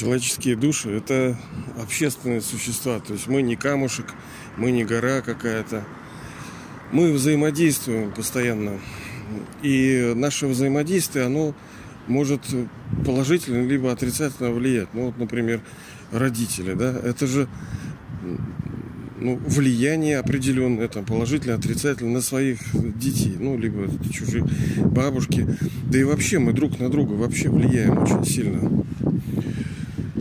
Человеческие души – это общественные существа. То есть мы не камушек, мы не гора какая-то. Мы взаимодействуем постоянно. И наше взаимодействие, оно может положительно либо отрицательно влиять. Ну вот, например, родители, да, это же ну, влияние определенное, там, положительно, отрицательно на своих детей, ну, либо чужие бабушки. Да и вообще мы друг на друга вообще влияем очень сильно.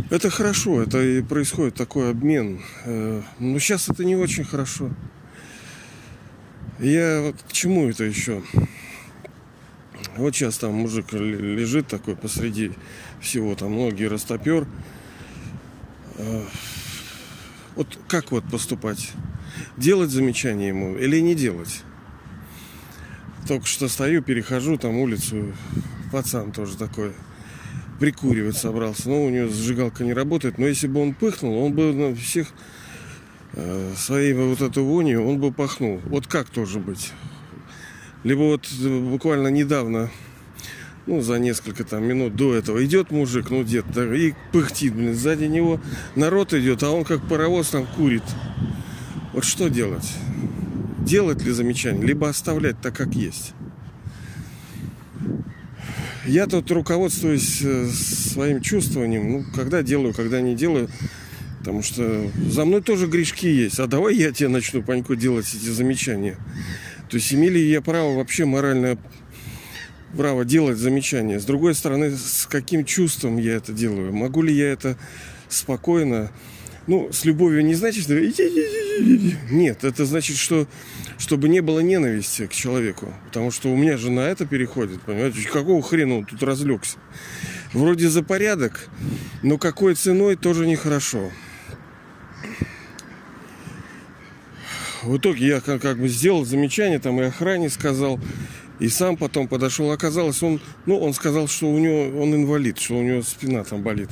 Это хорошо, это и происходит такой обмен. Э, но сейчас это не очень хорошо. Я вот к чему это еще? Вот сейчас там мужик лежит такой посреди всего, там ноги растопер. Э, вот как вот поступать? Делать замечание ему или не делать? Только что стою, перехожу там улицу, пацан тоже такой – прикуривать собрался. Но у него зажигалка не работает. Но если бы он пыхнул, он бы на всех э, своей вот эту вонью, он бы пахнул. Вот как тоже быть? Либо вот э, буквально недавно, ну, за несколько там минут до этого идет мужик, ну, да, и пыхтит, блин, сзади него народ идет, а он как паровоз там курит. Вот что делать? Делать ли замечание, либо оставлять так, как есть? Я тут руководствуюсь э, своим чувствованием, ну, когда делаю, когда не делаю. Потому что за мной тоже грешки есть. А давай я тебе начну, Панько, делать эти замечания. То есть имели я право вообще моральное право делать замечания. С другой стороны, с каким чувством я это делаю? Могу ли я это спокойно ну, с любовью не значит, что... Нет, это значит, что чтобы не было ненависти к человеку. Потому что у меня же на это переходит, понимаете? Какого хрена он тут разлегся? Вроде за порядок, но какой ценой тоже нехорошо. В итоге я как, как бы сделал замечание, там и охране сказал, и сам потом подошел. Оказалось, он, ну, он сказал, что у него он инвалид, что у него спина там болит.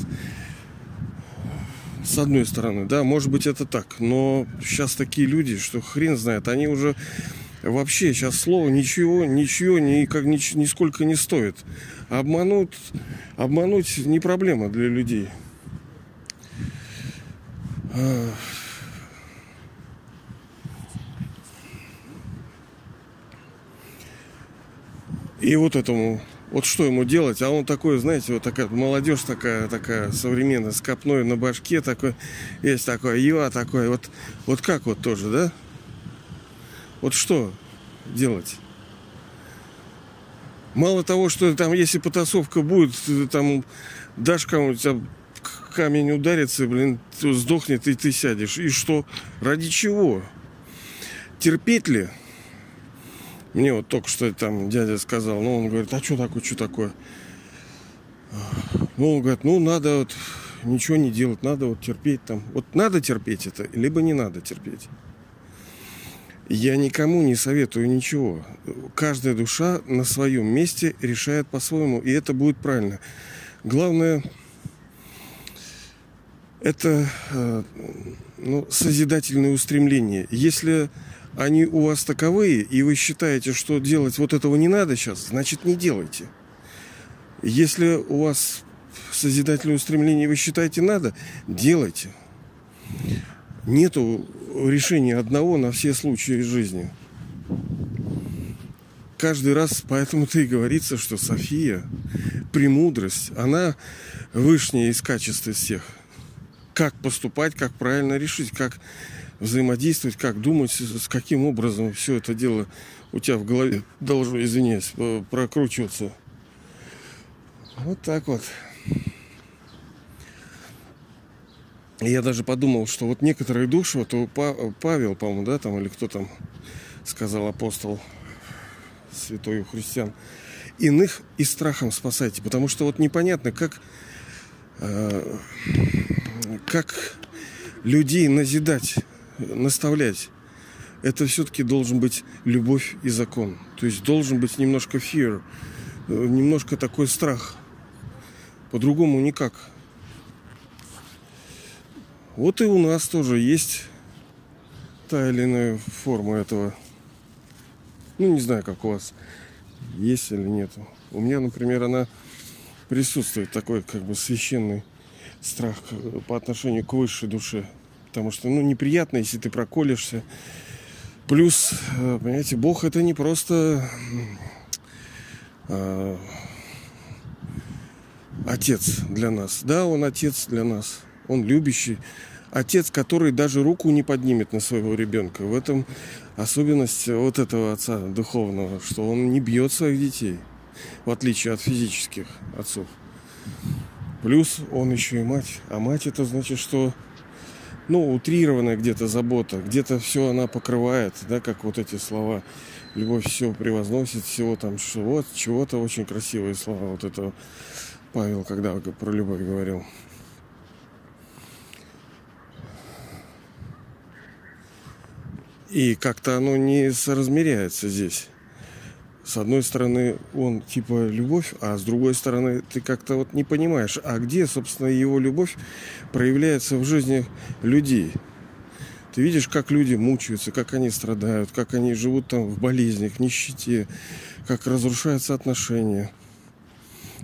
С одной стороны, да, может быть это так, но сейчас такие люди, что хрен знает, они уже вообще сейчас слово ничего, ничего никак, ни, нисколько не стоит. Обмануть, обмануть не проблема для людей. И вот этому вот что ему делать? А он такой, знаете, вот такая молодежь такая, такая современная, с копной на башке такой, есть такой, юа такой, вот, вот как вот тоже, да? Вот что делать? Мало того, что там, если потасовка будет, там дашь кому-нибудь, а камень ударится, блин, сдохнет, и ты сядешь. И что? Ради чего? Терпеть ли? Мне вот только что там дядя сказал, ну, он говорит, а что такое, что такое? Ну, он говорит, ну, надо вот ничего не делать, надо вот терпеть там. Вот надо терпеть это, либо не надо терпеть. Я никому не советую ничего. Каждая душа на своем месте решает по-своему, и это будет правильно. Главное, это э, ну, созидательное устремление. Если они у вас таковые, и вы считаете, что делать вот этого не надо сейчас, значит не делайте. Если у вас созидательное устремление вы считаете надо, делайте. Нету решения одного на все случаи жизни. Каждый раз поэтому-то и говорится, что София, премудрость, она вышняя из качеств всех. Как поступать, как правильно решить, как взаимодействовать, как думать, с каким образом все это дело у тебя в голове должно, извиняюсь, прокручиваться. Вот так вот. Я даже подумал, что вот некоторые души, вот Павел, по-моему, да, там, или кто там сказал апостол святой у христиан, иных и страхом спасайте, потому что вот непонятно, как, э, как людей назидать наставлять, это все-таки должен быть любовь и закон. То есть должен быть немножко fear, немножко такой страх. По-другому никак. Вот и у нас тоже есть та или иная форма этого. Ну, не знаю, как у вас есть или нет. У меня, например, она присутствует такой как бы священный страх по отношению к высшей душе. Потому что, ну, неприятно, если ты проколешься. Плюс, э, понимаете, Бог это не просто э, отец для нас. Да, он отец для нас. Он любящий. Отец, который даже руку не поднимет на своего ребенка. В этом особенность вот этого отца духовного, что он не бьет своих детей, в отличие от физических отцов. Плюс он еще и мать. А мать это значит, что ну, утрированная где-то забота, где-то все она покрывает, да, как вот эти слова. Любовь все превозносит, всего там, что вот, чего-то очень красивые слова. Вот это Павел, когда про любовь говорил. И как-то оно не соразмеряется здесь с одной стороны, он типа любовь, а с другой стороны, ты как-то вот не понимаешь, а где, собственно, его любовь проявляется в жизни людей. Ты видишь, как люди мучаются, как они страдают, как они живут там в болезнях, нищете, как разрушаются отношения,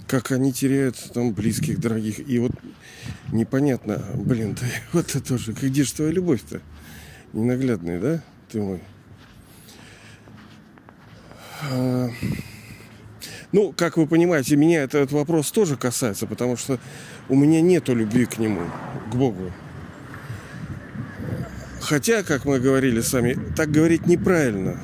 как они теряют там близких, дорогих. И вот непонятно, блин, ты вот это тоже, где же твоя любовь-то? Ненаглядная, да, ты мой? Ну, как вы понимаете, меня этот вопрос тоже касается, потому что у меня нету любви к нему, к Богу. Хотя, как мы говорили сами, так говорить неправильно.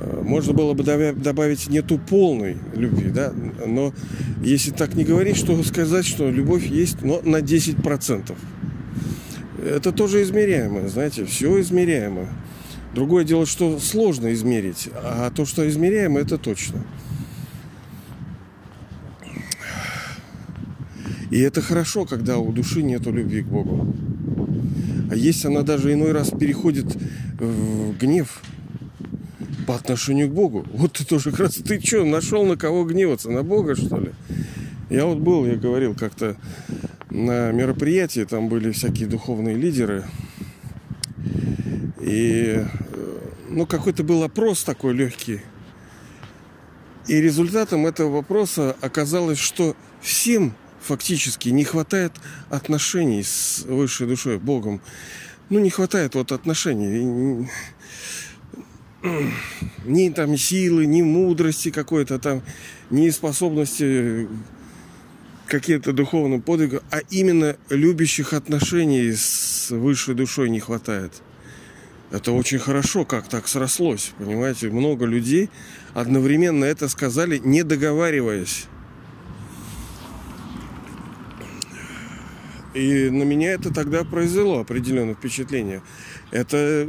А, можно было бы добавить нету полной любви, да, но если так не говорить, что сказать, что любовь есть, но на 10%. Это тоже измеряемо, знаете, все измеряемо. Другое дело, что сложно измерить, а то, что измеряемо, это точно. И это хорошо, когда у души нет любви к Богу. А если она даже иной раз переходит в гнев по отношению к Богу, вот ты тоже как раз, ты что, нашел на кого гневаться? На Бога, что ли? Я вот был, я говорил как-то на мероприятии, там были всякие духовные лидеры, и ну, какой-то был опрос такой легкий. И результатом этого вопроса оказалось, что всем фактически не хватает отношений с высшей душой, Богом. Ну, не хватает вот отношений. Ни там силы, ни мудрости какой-то там, ни способности какие-то духовным подвигам, а именно любящих отношений с высшей душой не хватает. Это очень хорошо, как так срослось. Понимаете, много людей одновременно это сказали, не договариваясь. И на меня это тогда произвело определенное впечатление. Это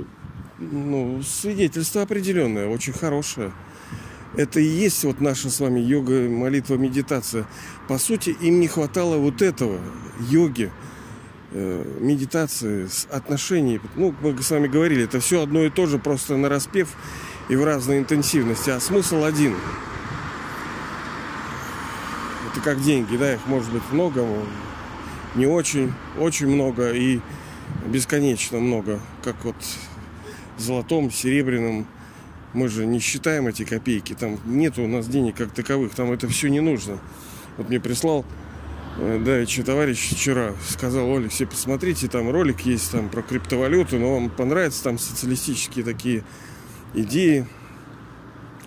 ну, свидетельство определенное, очень хорошее. Это и есть вот наша с вами йога, молитва, медитация. По сути, им не хватало вот этого йоги, э, медитации, отношений. Ну, мы с вами говорили, это все одно и то же, просто на распев и в разной интенсивности. А смысл один. Это как деньги, да, их может быть много, не очень, очень много и бесконечно много. Как вот золотом, серебряном. Мы же не считаем эти копейки. Там нет у нас денег как таковых. Там это все не нужно. Вот мне прислал да, еще товарищ вчера сказал, Оля, все посмотрите, там ролик есть там про криптовалюту, но вам понравятся там социалистические такие идеи.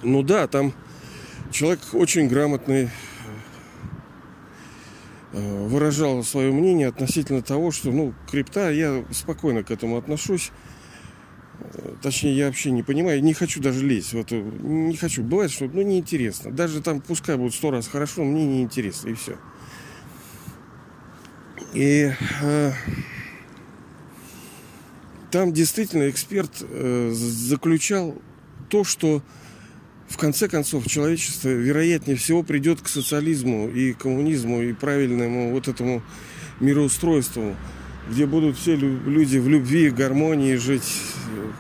Ну да, там человек очень грамотный э, выражал свое мнение относительно того, что, ну, крипта, я спокойно к этому отношусь. Э, точнее, я вообще не понимаю, не хочу даже лезть. Вот, не хочу. Бывает, что ну, неинтересно. Даже там, пускай будет сто раз хорошо, мне неинтересно, и все. И э, там действительно эксперт э, заключал то, что в конце концов человечество, вероятнее всего, придет к социализму и коммунизму и правильному вот этому мироустройству, где будут все люди в любви, гармонии жить.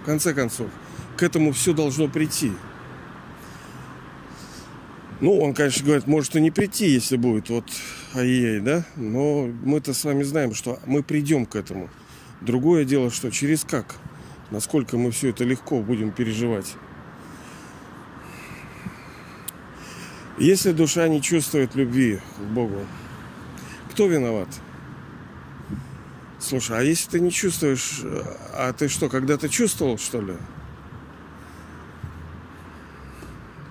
В конце концов, к этому все должно прийти. Ну, он, конечно, говорит, может и не прийти, если будет вот ай да? Но мы-то с вами знаем, что мы придем к этому. Другое дело, что через как? Насколько мы все это легко будем переживать. Если душа не чувствует любви к Богу, Кто виноват? Слушай, а если ты не чувствуешь, а ты что, когда-то чувствовал, что ли?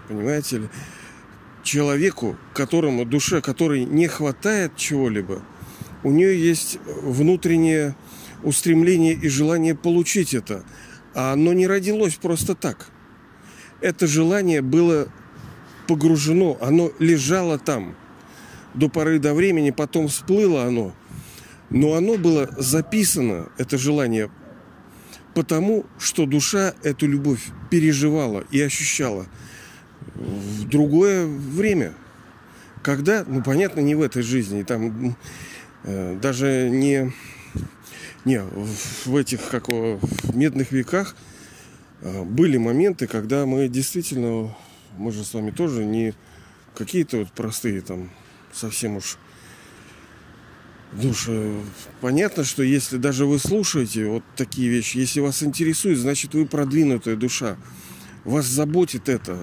Понимаете ли? Человеку, которому, душе, которой не хватает чего-либо, у нее есть внутреннее устремление и желание получить это. А оно не родилось просто так. Это желание было погружено, оно лежало там до поры до времени, потом всплыло оно. Но оно было записано, это желание, потому что душа эту любовь переживала и ощущала в другое время. Когда, ну понятно, не в этой жизни, там э, даже не, не в этих как в медных веках э, были моменты, когда мы действительно, мы же с вами тоже не какие-то вот простые там совсем уж душа. Понятно, что если даже вы слушаете вот такие вещи, если вас интересует, значит вы продвинутая душа. Вас заботит это.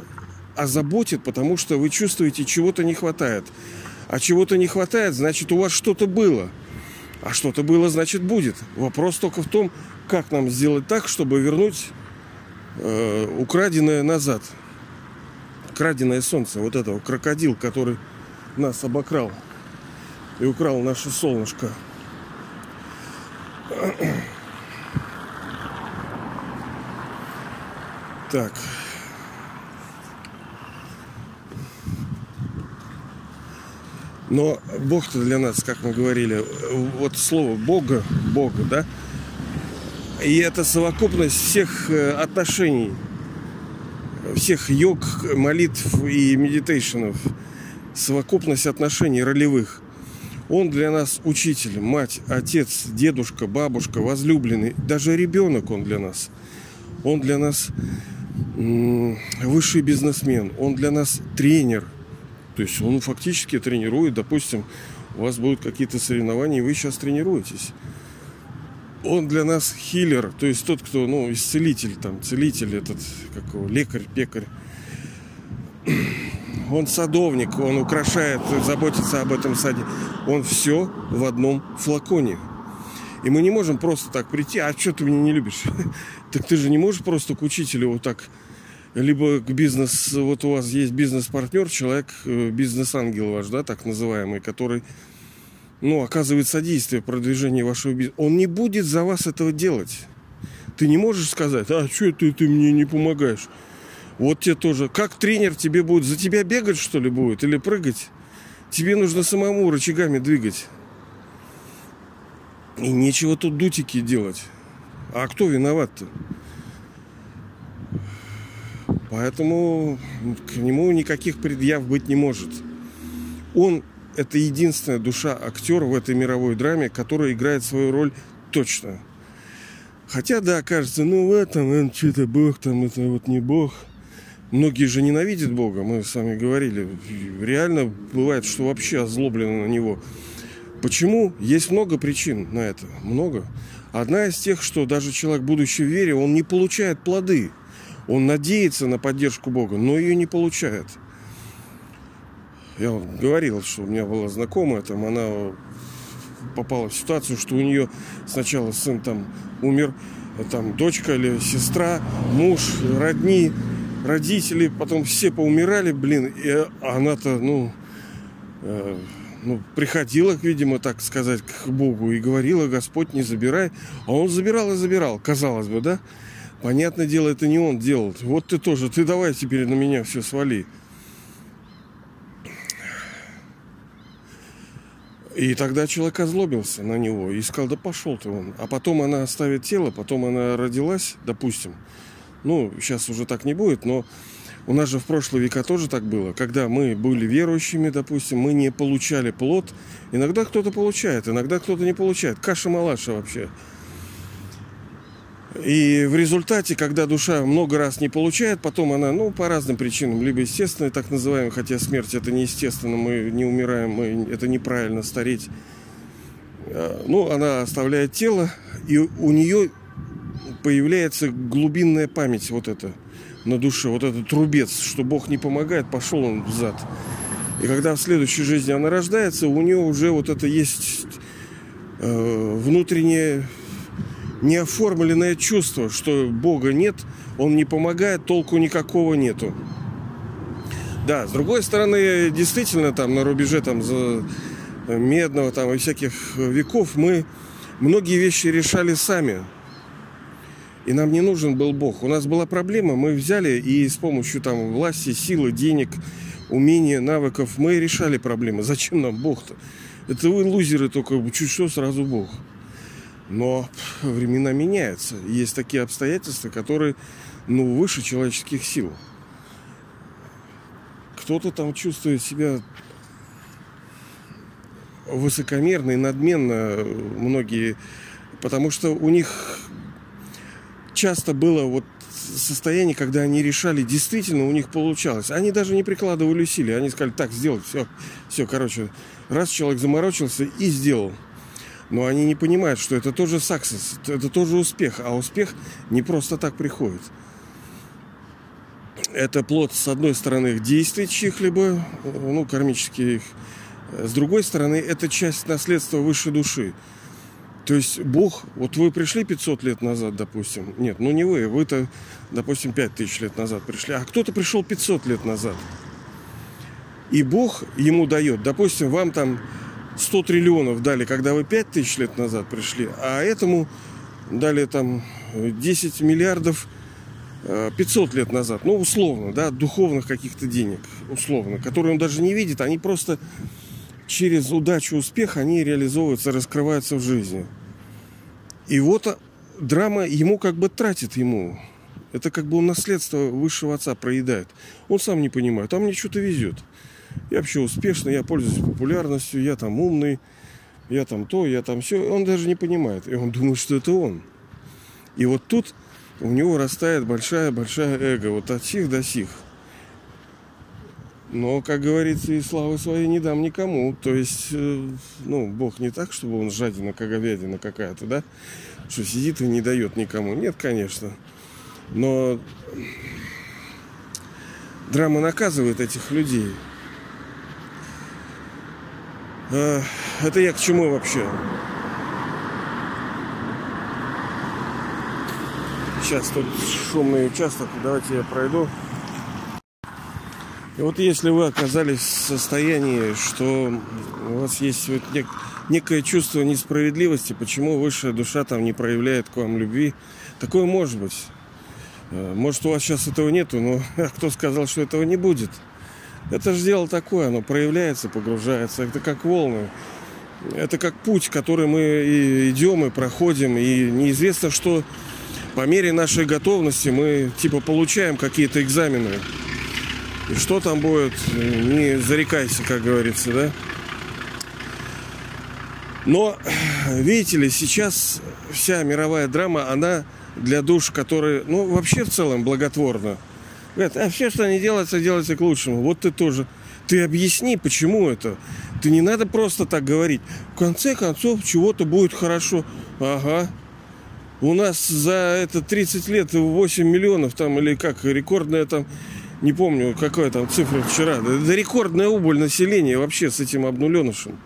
А заботит, потому что вы чувствуете, чего-то не хватает. А чего-то не хватает, значит у вас что-то было. А что-то было, значит будет. Вопрос только в том, как нам сделать так, чтобы вернуть э, украденное назад. Краденое солнце, вот этого крокодил, который нас обокрал и украл наше солнышко. Так. Но Бог-то для нас, как мы говорили, вот слово Бога, Бога, да, и это совокупность всех э, отношений, всех йог, молитв и медитейшенов – совокупность отношений ролевых. Он для нас учитель, мать, отец, дедушка, бабушка, возлюбленный, даже ребенок он для нас. Он для нас высший бизнесмен, он для нас тренер. То есть он фактически тренирует, допустим, у вас будут какие-то соревнования, и вы сейчас тренируетесь. Он для нас хиллер, то есть тот, кто, ну, исцелитель, там, целитель, этот, как лекарь, пекарь он садовник, он украшает, заботится об этом саде. Он все в одном флаконе. И мы не можем просто так прийти, а что ты меня не любишь? Так ты же не можешь просто к учителю вот так, либо к бизнес, вот у вас есть бизнес-партнер, человек, э, бизнес-ангел ваш, да, так называемый, который, ну, оказывает содействие продвижению вашего бизнеса. Он не будет за вас этого делать. Ты не можешь сказать, а что ты, ты мне не помогаешь? Вот тебе тоже. Как тренер тебе будет? За тебя бегать, что ли, будет? Или прыгать? Тебе нужно самому рычагами двигать. И нечего тут дутики делать. А кто виноват-то? Поэтому к нему никаких предъяв быть не может. Он – это единственная душа актера в этой мировой драме, которая играет свою роль точно. Хотя, да, кажется, ну в этом, что-то Бог, там это вот не Бог – Многие же ненавидят Бога, мы с вами говорили. Реально бывает, что вообще озлоблены на Него. Почему? Есть много причин на это. Много. Одна из тех, что даже человек, будучи в вере, он не получает плоды. Он надеется на поддержку Бога, но ее не получает. Я говорил, что у меня была знакомая, там она попала в ситуацию, что у нее сначала сын там умер, там дочка или сестра, муж, родни, родители, потом все поумирали, блин, и она-то, ну, э, ну, приходила, видимо, так сказать, к Богу и говорила, Господь, не забирай. А он забирал и забирал, казалось бы, да? Понятное дело, это не он делал. Вот ты тоже, ты давай теперь на меня все свали. И тогда человек озлобился на него и сказал, да пошел ты он. А потом она оставит тело, потом она родилась, допустим, ну, сейчас уже так не будет, но у нас же в прошлые века тоже так было. Когда мы были верующими, допустим, мы не получали плод. Иногда кто-то получает, иногда кто-то не получает. Каша-малаша вообще. И в результате, когда душа много раз не получает, потом она, ну, по разным причинам, либо естественной, так называемой, хотя смерть это не естественно, мы не умираем, мы, это неправильно стареть. А, ну, она оставляет тело, и у нее появляется глубинная память вот эта на душе, вот этот трубец, что Бог не помогает, пошел он в. И когда в следующей жизни она рождается, у нее уже вот это есть э, внутреннее неоформленное чувство, что Бога нет, Он не помогает, толку никакого нету. Да, с другой стороны, действительно, там на рубеже там за медного там и всяких веков мы многие вещи решали сами. И нам не нужен был Бог. У нас была проблема, мы взяли и с помощью там власти, силы, денег, умения, навыков мы решали проблемы. Зачем нам Бог-то? Это вы лузеры только чуть что сразу Бог. Но времена меняются. Есть такие обстоятельства, которые ну, выше человеческих сил кто-то там чувствует себя высокомерно и надменно многие, потому что у них часто было вот состояние, когда они решали, действительно у них получалось. Они даже не прикладывали усилий, они сказали, так, сделать, все, все, короче, раз человек заморочился и сделал. Но они не понимают, что это тоже саксес, это тоже успех, а успех не просто так приходит это плод, с одной стороны, их действий чьих-либо, ну, кармических. С другой стороны, это часть наследства высшей души. То есть Бог, вот вы пришли 500 лет назад, допустим, нет, ну не вы, вы-то, допустим, 5000 лет назад пришли, а кто-то пришел 500 лет назад. И Бог ему дает, допустим, вам там 100 триллионов дали, когда вы 5000 лет назад пришли, а этому дали там 10 миллиардов 500 лет назад, ну, условно, да, духовных каких-то денег, условно, которые он даже не видит, они просто через удачу, успех, они реализовываются, раскрываются в жизни. И вот а, драма ему как бы тратит ему. Это как бы он наследство высшего отца проедает. Он сам не понимает, а мне что-то везет. Я вообще успешный, я пользуюсь популярностью, я там умный, я там то, я там все. Он даже не понимает. И он думает, что это он. И вот тут у него растает большая-большая эго, вот от сих до сих. Но, как говорится, и славы своей не дам никому. То есть, э, ну, Бог не так, чтобы он жадина, как говядина какая-то, да? Что сидит и не дает никому. Нет, конечно. Но драма наказывает этих людей. А, это я к чему вообще? Сейчас тут шумный участок, давайте я пройду. И вот если вы оказались в состоянии, что у вас есть вот нек- некое чувство несправедливости, почему высшая душа там не проявляет к вам любви, такое может быть. Э, может, у вас сейчас этого нету, но кто сказал, что этого не будет? Это же дело такое, оно проявляется, погружается. Это как волны. Это как путь, который мы идем и проходим. И неизвестно, что по мере нашей готовности мы типа получаем какие-то экзамены. И что там будет, не зарекайся, как говорится, да? Но, видите ли, сейчас вся мировая драма, она для душ, которые, ну, вообще в целом благотворна. Говорят, а все, что не делается, делается к лучшему. Вот ты тоже. Ты объясни, почему это. Ты не надо просто так говорить. В конце концов, чего-то будет хорошо. Ага, у нас за это 30 лет 8 миллионов там или как рекордная там не помню, какая там цифра вчера. Да, да рекордная убыль населения вообще с этим обнуленышем.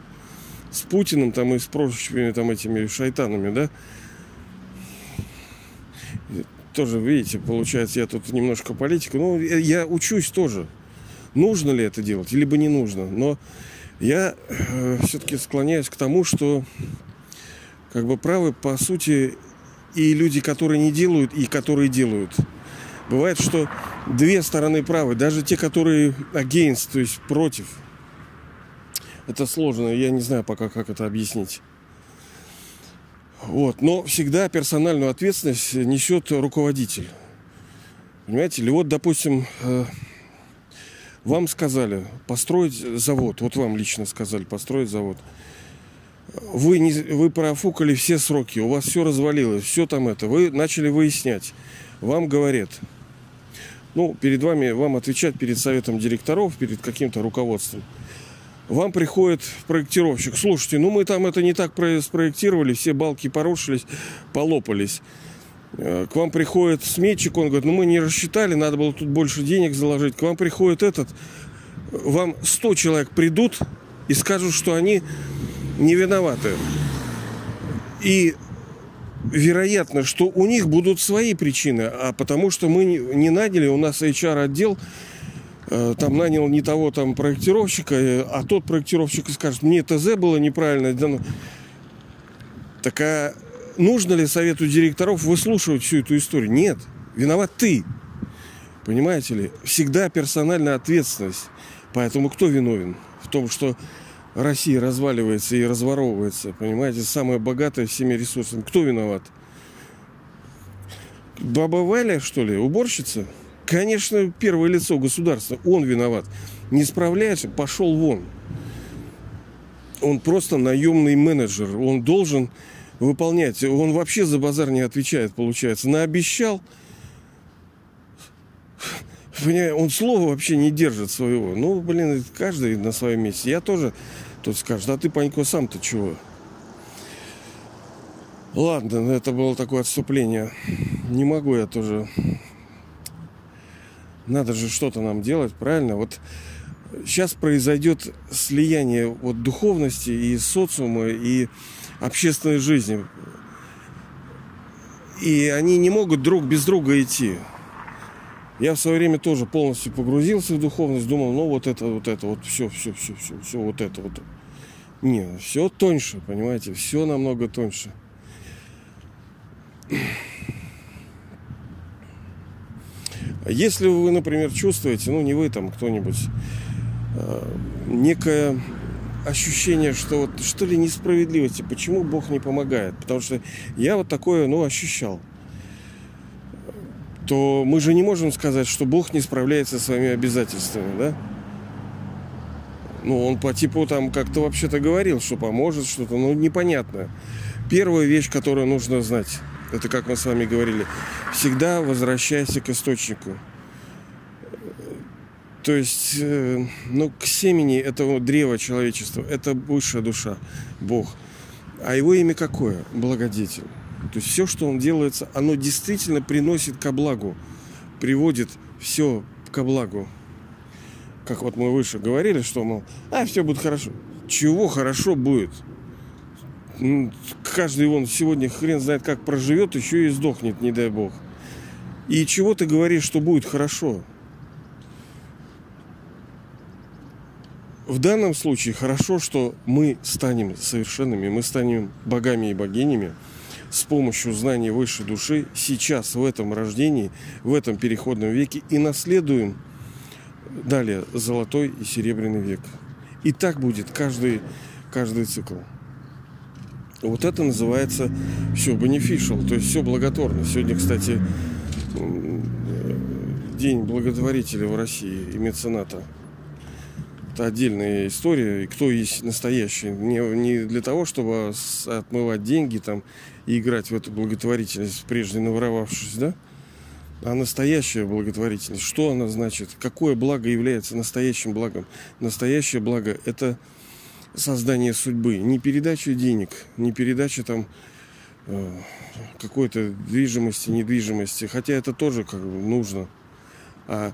С Путиным там и с прочими там этими шайтанами, да. Тоже, видите, получается, я тут немножко политика. Ну, я учусь тоже. Нужно ли это делать, либо не нужно. Но я э, все-таки склоняюсь к тому, что как бы правы, по сути, и люди, которые не делают, и которые делают. Бывает, что две стороны правы, даже те, которые against, то есть против. Это сложно, я не знаю пока, как это объяснить. Вот. Но всегда персональную ответственность несет руководитель. Понимаете ли, вот, допустим, э, вам сказали построить завод, вот вам лично сказали построить завод – вы, не, вы профукали все сроки, у вас все развалилось, все там это. Вы начали выяснять. Вам говорят, ну, перед вами, вам отвечать перед советом директоров, перед каким-то руководством. Вам приходит проектировщик. Слушайте, ну мы там это не так спроектировали, все балки порушились, полопались. Э, к вам приходит сметчик, он говорит, ну мы не рассчитали, надо было тут больше денег заложить. К вам приходит этот вам 100 человек придут и скажут, что они не виноваты. И вероятно, что у них будут свои причины, а потому что мы не наняли, у нас HR-отдел там нанял не того там проектировщика, э, а тот проектировщик скажет, мне ТЗ было неправильно дано. Так нужно ли совету директоров выслушивать всю эту историю? Нет. Виноват ты. Понимаете ли? Всегда персональная ответственность. Поэтому кто виновен? В том, что Россия разваливается и разворовывается. Понимаете, самая богатая всеми ресурсами. Кто виноват? Баба Валя, что ли, уборщица? Конечно, первое лицо государства. Он виноват. Не справляется, пошел вон. Он просто наемный менеджер. Он должен выполнять. Он вообще за базар не отвечает, получается. Наобещал. Он слова вообще не держит своего. Ну, блин, каждый на своем месте. Я тоже тут скажет, а ты, Панько, сам-то чего? Ладно, это было такое отступление. Не могу я тоже. Надо же что-то нам делать, правильно? Вот сейчас произойдет слияние вот духовности и социума, и общественной жизни. И они не могут друг без друга идти. Я в свое время тоже полностью погрузился в духовность, думал, ну вот это, вот это, вот все, все, все, все, все, вот это, вот. Не, все тоньше, понимаете, все намного тоньше. Если вы, например, чувствуете, ну не вы там, кто-нибудь, э, некое ощущение, что вот что ли несправедливости, почему Бог не помогает, потому что я вот такое, ну, ощущал то мы же не можем сказать, что Бог не справляется со своими обязательствами, да? Ну, он по типу там как-то вообще-то говорил, что поможет что-то, ну, непонятно. Первая вещь, которую нужно знать, это как мы с вами говорили, всегда возвращайся к источнику. То есть, э, ну, к семени этого древа человечества, это высшая душа, Бог. А его имя какое? Благодетель. То есть все, что он делается, оно действительно приносит ко благу, приводит все ко благу. Как вот мы выше говорили, что, мол, а, все будет хорошо. Чего хорошо будет? Каждый он сегодня хрен знает, как проживет, еще и сдохнет, не дай бог. И чего ты говоришь, что будет хорошо? В данном случае хорошо, что мы станем совершенными, мы станем богами и богинями, с помощью знаний высшей души сейчас, в этом рождении, в этом переходном веке и наследуем далее золотой и серебряный век. И так будет каждый, каждый цикл. Вот это называется все beneficial, то есть все благотворно. Сегодня, кстати, день благотворителя в России и мецената – это отдельная история, и кто есть настоящий. Не, не для того, чтобы отмывать деньги там и играть в эту благотворительность, прежде наворовавшись, да? А настоящая благотворительность, что она значит? Какое благо является настоящим благом? Настоящее благо – это создание судьбы. Не передача денег, не передача там э, какой-то движимости, недвижимости. Хотя это тоже как бы нужно. А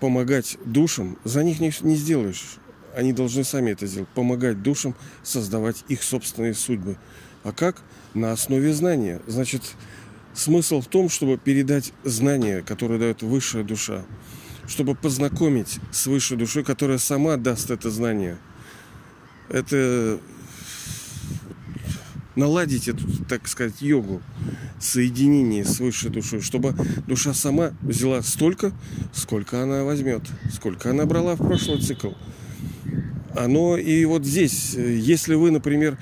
помогать душам, за них не, не сделаешь. Они должны сами это сделать. Помогать душам создавать их собственные судьбы. А как? На основе знания. Значит, смысл в том, чтобы передать знания, которые дает высшая душа. Чтобы познакомить с высшей душой, которая сама даст это знание. Это наладить эту, так сказать, йогу, соединение с высшей душой, чтобы душа сама взяла столько, сколько она возьмет, сколько она брала в прошлый цикл. Оно и вот здесь, если вы, например,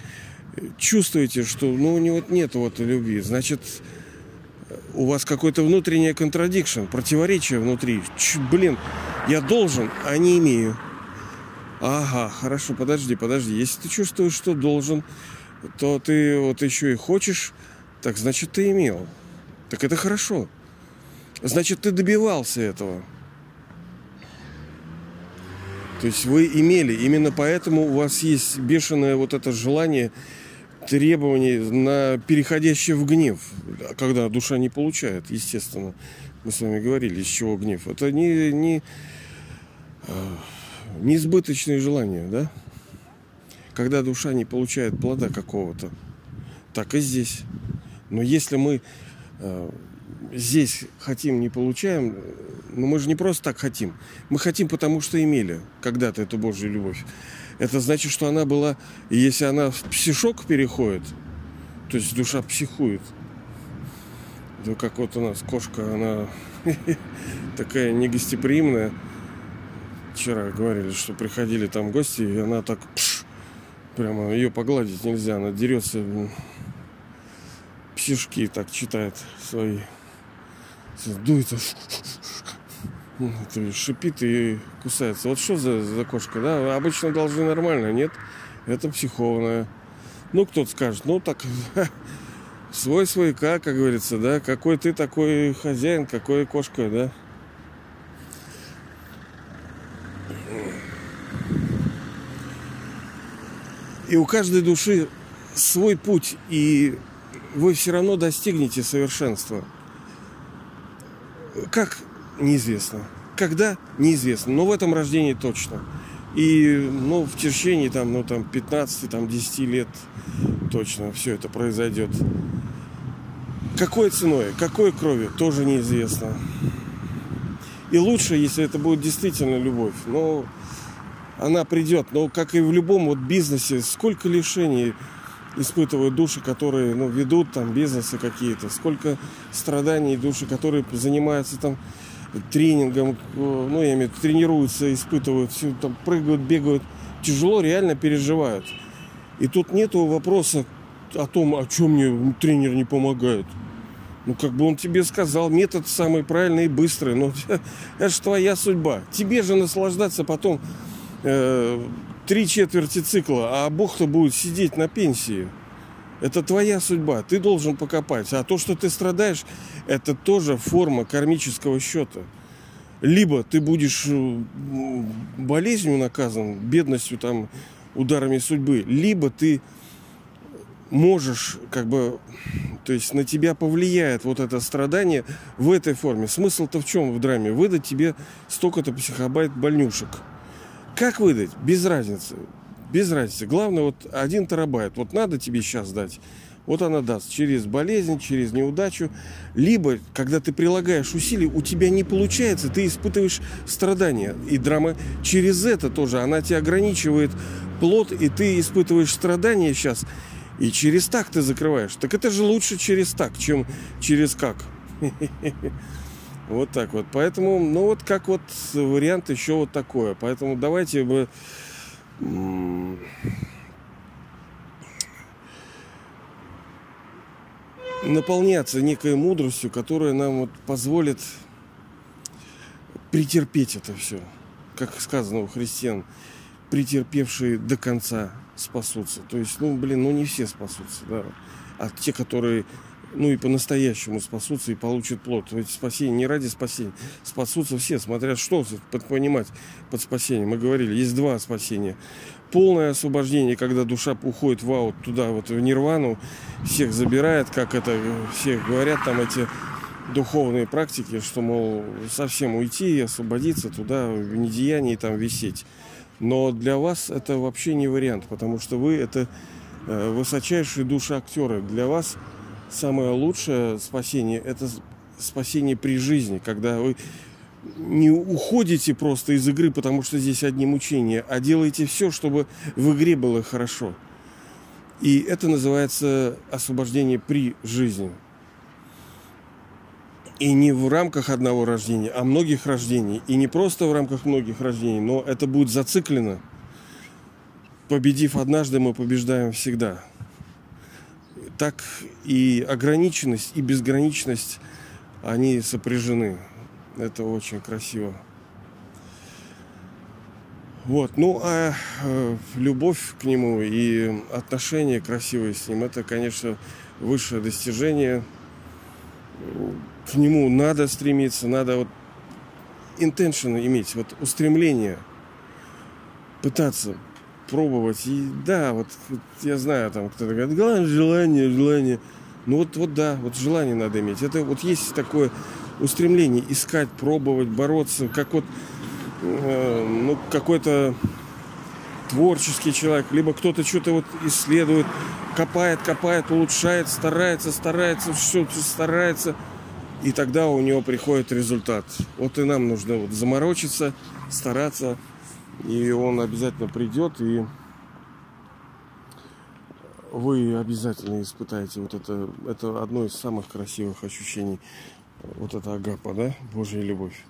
чувствуете, что ну, у него нет вот любви, значит, у вас какой-то внутренний контрадикшн, противоречие внутри. Ч, блин, я должен, а не имею. Ага, хорошо, подожди, подожди. Если ты чувствуешь, что должен, то ты вот еще и хочешь, так значит ты имел. Так это хорошо. Значит, ты добивался этого. То есть вы имели, именно поэтому у вас есть бешеное вот это желание, требование на переходящее в гнев, когда душа не получает, естественно. Мы с вами говорили, из чего гнев. Это не, не, э, неизбыточные желания, да? Когда душа не получает плода какого-то, так и здесь. Но если мы э, здесь хотим, не получаем, ну мы же не просто так хотим. Мы хотим, потому что имели когда-то эту Божью любовь. Это значит, что она была, и если она в псишок переходит, то есть душа психует. Да как вот у нас кошка, она такая негостеприимная. Вчера говорили, что приходили там гости, и она так пш, прямо ее погладить нельзя, она дерется псишки так читает свои дуется шипит и кусается. Вот что за, за кошка, да? Обычно должны нормально, нет? Это психованная. Ну, кто-то скажет, ну так свой свояка, как говорится, да? Какой ты такой хозяин, какой кошка, да? И у каждой души свой путь, и вы все равно достигнете совершенства. Как неизвестно. Когда неизвестно. Но в этом рождении точно. И ну, в течение там, ну, там, 15, там, 10 лет точно все это произойдет. Какой ценой, какой крови, тоже неизвестно. И лучше, если это будет действительно любовь. Но она придет. Но как и в любом вот бизнесе, сколько лишений испытывают души, которые ну, ведут там бизнесы какие-то, сколько страданий души, которые занимаются там тренингом, ну, я имею в виду, тренируются, испытывают, все там прыгают, бегают, тяжело реально переживают. И тут нету вопроса о том, о чем мне тренер не помогает. Ну, как бы он тебе сказал, метод самый правильный и быстрый, но это же твоя судьба. Тебе же наслаждаться потом э, три четверти цикла, а Бог-то будет сидеть на пенсии. Это твоя судьба, ты должен покопать. А то, что ты страдаешь, это тоже форма кармического счета. Либо ты будешь э, болезнью наказан, бедностью, там, ударами судьбы, либо ты можешь, как бы, то есть на тебя повлияет вот это страдание в этой форме. Смысл-то в чем в драме? Выдать тебе столько-то психобайт больнюшек – как выдать? Без разницы. Без разницы. Главное, вот один терабайт. Вот надо тебе сейчас дать. Вот она даст через болезнь, через неудачу. Либо, когда ты прилагаешь усилия, у тебя не получается, ты испытываешь страдания. И драма через это тоже. Она тебя ограничивает плод, и ты испытываешь страдания сейчас. И через так ты закрываешь. Так это же лучше через так, чем через как. Вот так вот. Поэтому, ну вот как вот вариант еще вот такое. Поэтому давайте бы наполняться некой мудростью, которая нам вот позволит претерпеть это все. Как сказано у христиан, претерпевшие до конца спасутся. То есть, ну, блин, ну не все спасутся, да. А те, которые ну и по-настоящему спасутся и получат плод. Ведь спасение не ради спасения. Спасутся все, смотря что понимать под спасением. Мы говорили, есть два спасения. Полное освобождение, когда душа уходит в аут туда, вот в нирвану, всех забирает, как это все говорят, там эти духовные практики, что, мол, совсем уйти и освободиться туда, в недеянии там висеть. Но для вас это вообще не вариант, потому что вы это э, высочайшие души актеры. Для вас самое лучшее спасение – это спасение при жизни, когда вы не уходите просто из игры, потому что здесь одни мучения, а делаете все, чтобы в игре было хорошо. И это называется освобождение при жизни. И не в рамках одного рождения, а многих рождений. И не просто в рамках многих рождений, но это будет зациклено. Победив однажды, мы побеждаем всегда так и ограниченность, и безграничность, они сопряжены. Это очень красиво. Вот, ну а э, любовь к нему и отношения красивые с ним, это, конечно, высшее достижение. К нему надо стремиться, надо вот intention иметь, вот устремление, пытаться пробовать. И да, вот я знаю, там кто-то говорит, главное желание, желание. Ну вот, вот да, вот желание надо иметь. Это вот есть такое устремление искать, пробовать, бороться, как вот э, ну, какой-то творческий человек, либо кто-то что-то вот исследует, копает, копает, улучшает, старается, старается, все старается, и тогда у него приходит результат. Вот и нам нужно вот заморочиться, стараться, и он обязательно придет, и вы обязательно испытаете вот это, это одно из самых красивых ощущений, вот это агапа, да, Божья любовь.